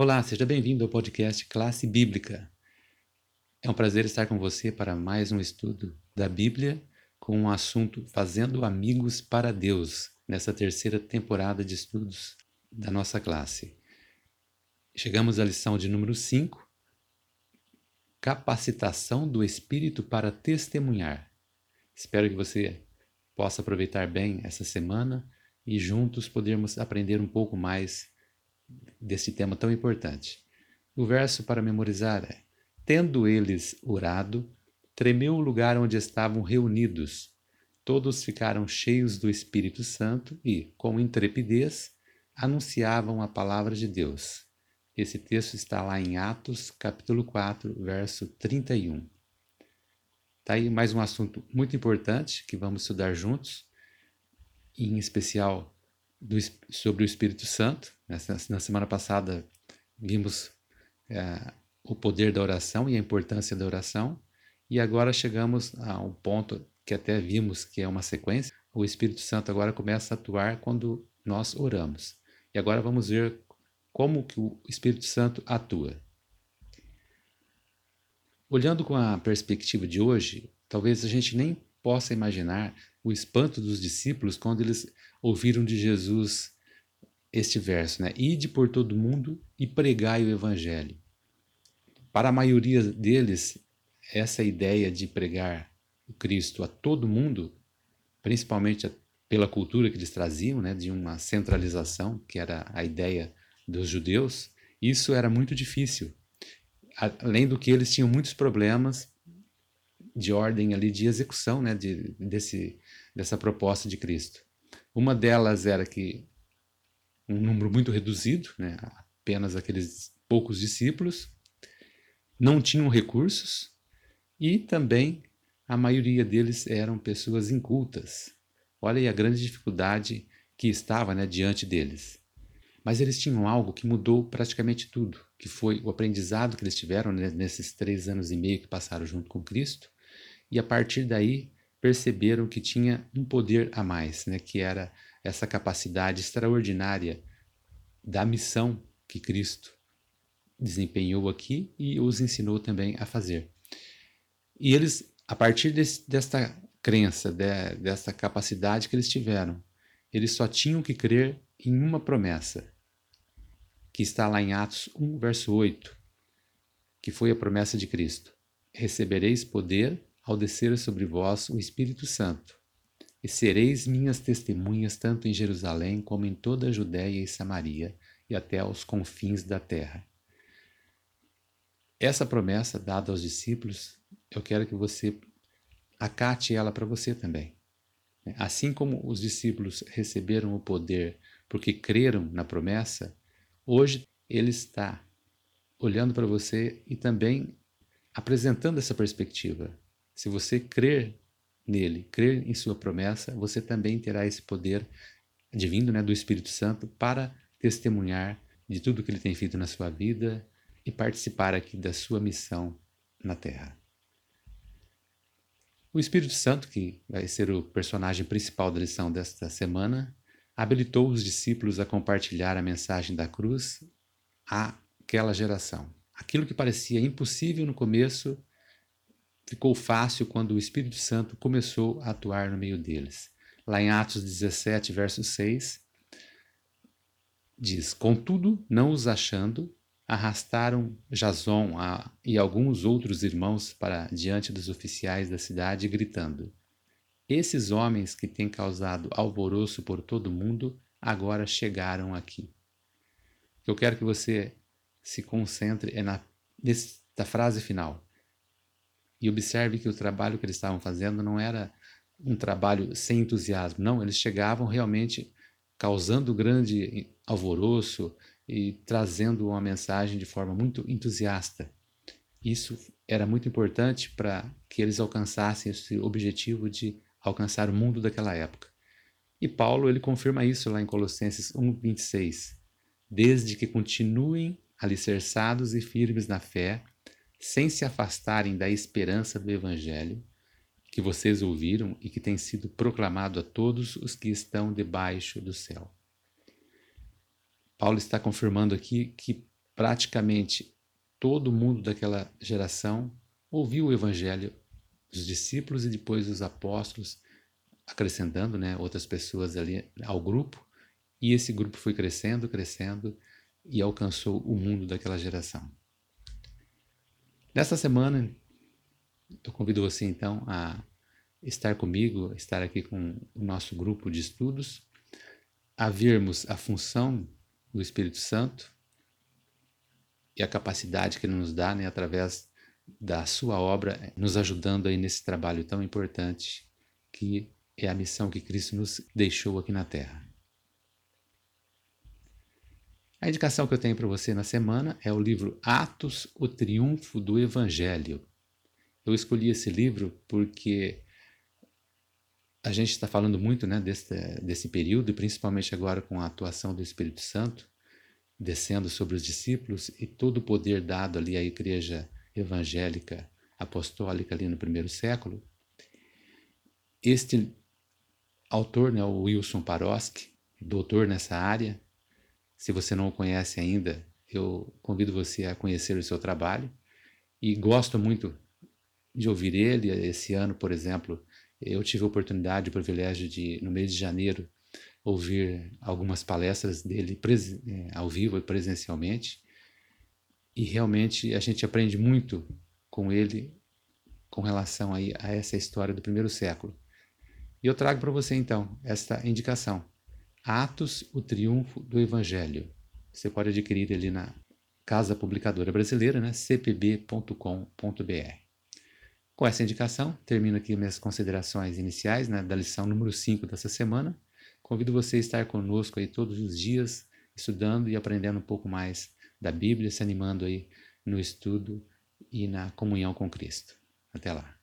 Olá, seja bem-vindo ao podcast Classe Bíblica. É um prazer estar com você para mais um estudo da Bíblia com o assunto Fazendo Amigos para Deus, nessa terceira temporada de estudos da nossa classe. Chegamos à lição de número 5, Capacitação do Espírito para Testemunhar. Espero que você possa aproveitar bem essa semana e juntos podermos aprender um pouco mais desse tema tão importante. O verso para memorizar é: Tendo eles orado, tremeu o lugar onde estavam reunidos. Todos ficaram cheios do Espírito Santo e, com intrepidez, anunciavam a palavra de Deus. Esse texto está lá em Atos, capítulo 4, verso 31. Está aí mais um assunto muito importante que vamos estudar juntos, em especial do, sobre o Espírito Santo. Na semana passada vimos é, o poder da oração e a importância da oração, e agora chegamos a um ponto que até vimos que é uma sequência. O Espírito Santo agora começa a atuar quando nós oramos. E agora vamos ver como que o Espírito Santo atua. Olhando com a perspectiva de hoje, talvez a gente nem possa imaginar o espanto dos discípulos quando eles ouviram de Jesus este verso, né? Ide por todo mundo e pregai o evangelho. Para a maioria deles, essa ideia de pregar o Cristo a todo mundo, principalmente pela cultura que eles traziam, né, de uma centralização, que era a ideia dos judeus, isso era muito difícil. Além do que eles tinham muitos problemas de ordem ali de execução, né, de, desse, dessa proposta de Cristo. Uma delas era que um número muito reduzido, né, apenas aqueles poucos discípulos, não tinham recursos e também a maioria deles eram pessoas incultas. Olha aí a grande dificuldade que estava né, diante deles. Mas eles tinham algo que mudou praticamente tudo, que foi o aprendizado que eles tiveram nesses três anos e meio que passaram junto com Cristo, e a partir daí perceberam que tinha um poder a mais, né, que era essa capacidade extraordinária da missão que Cristo desempenhou aqui e os ensinou também a fazer. E eles, a partir desse, desta crença, de, dessa capacidade que eles tiveram, eles só tinham que crer em uma promessa, que está lá em Atos 1, verso 8, que foi a promessa de Cristo: Recebereis poder ao descer sobre vós o Espírito Santo, e sereis minhas testemunhas tanto em Jerusalém como em toda a Judéia e Samaria e até aos confins da terra. Essa promessa dada aos discípulos, eu quero que você acate ela para você também. Assim como os discípulos receberam o poder porque creram na promessa, Hoje ele está olhando para você e também apresentando essa perspectiva. Se você crer nele, crer em sua promessa, você também terá esse poder advindo né, do Espírito Santo para testemunhar de tudo que ele tem feito na sua vida e participar aqui da sua missão na Terra. O Espírito Santo, que vai ser o personagem principal da lição desta semana, habilitou os discípulos a compartilhar a mensagem da cruz àquela geração. Aquilo que parecia impossível no começo ficou fácil quando o Espírito Santo começou a atuar no meio deles. Lá em Atos 17, verso 6, diz: Contudo, não os achando, arrastaram Jason e alguns outros irmãos para diante dos oficiais da cidade, gritando: esses homens que têm causado alvoroço por todo o mundo agora chegaram aqui. Eu quero que você se concentre é na nesta frase final e observe que o trabalho que eles estavam fazendo não era um trabalho sem entusiasmo, não, eles chegavam realmente causando grande alvoroço e trazendo uma mensagem de forma muito entusiasta. Isso era muito importante para que eles alcançassem esse objetivo de alcançar o mundo daquela época. E Paulo ele confirma isso lá em Colossenses 1:26. Desde que continuem alicerçados e firmes na fé, sem se afastarem da esperança do evangelho que vocês ouviram e que tem sido proclamado a todos os que estão debaixo do céu. Paulo está confirmando aqui que praticamente todo mundo daquela geração ouviu o evangelho dos discípulos e depois os apóstolos, acrescentando né, outras pessoas ali ao grupo, e esse grupo foi crescendo, crescendo e alcançou o mundo daquela geração. Nesta semana, eu convido você então a estar comigo, estar aqui com o nosso grupo de estudos, a vermos a função do Espírito Santo e a capacidade que ele nos dá, né, através da sua obra, nos ajudando aí nesse trabalho tão importante que é a missão que Cristo nos deixou aqui na Terra. A indicação que eu tenho para você na semana é o livro Atos, o Triunfo do Evangelho. Eu escolhi esse livro porque a gente está falando muito né, desse, desse período, principalmente agora com a atuação do Espírito Santo descendo sobre os discípulos e todo o poder dado ali à igreja evangélica apostólica ali no primeiro século. Este autor, né, o Wilson Paroski, doutor nessa área, se você não o conhece ainda, eu convido você a conhecer o seu trabalho e gosto muito de ouvir ele. Esse ano, por exemplo, eu tive a oportunidade, o privilégio de, no mês de janeiro, ouvir algumas palestras dele é, ao vivo e presencialmente. E realmente a gente aprende muito com ele com relação aí a essa história do primeiro século. E eu trago para você então esta indicação. Atos, o Triunfo do Evangelho. Você pode adquirir ali na Casa Publicadora Brasileira, né? cpb.com.br. Com essa indicação, termino aqui minhas considerações iniciais né, da lição número 5 dessa semana. Convido você a estar conosco aí todos os dias, estudando e aprendendo um pouco mais da Bíblia, se animando aí no estudo e na comunhão com Cristo. Até lá.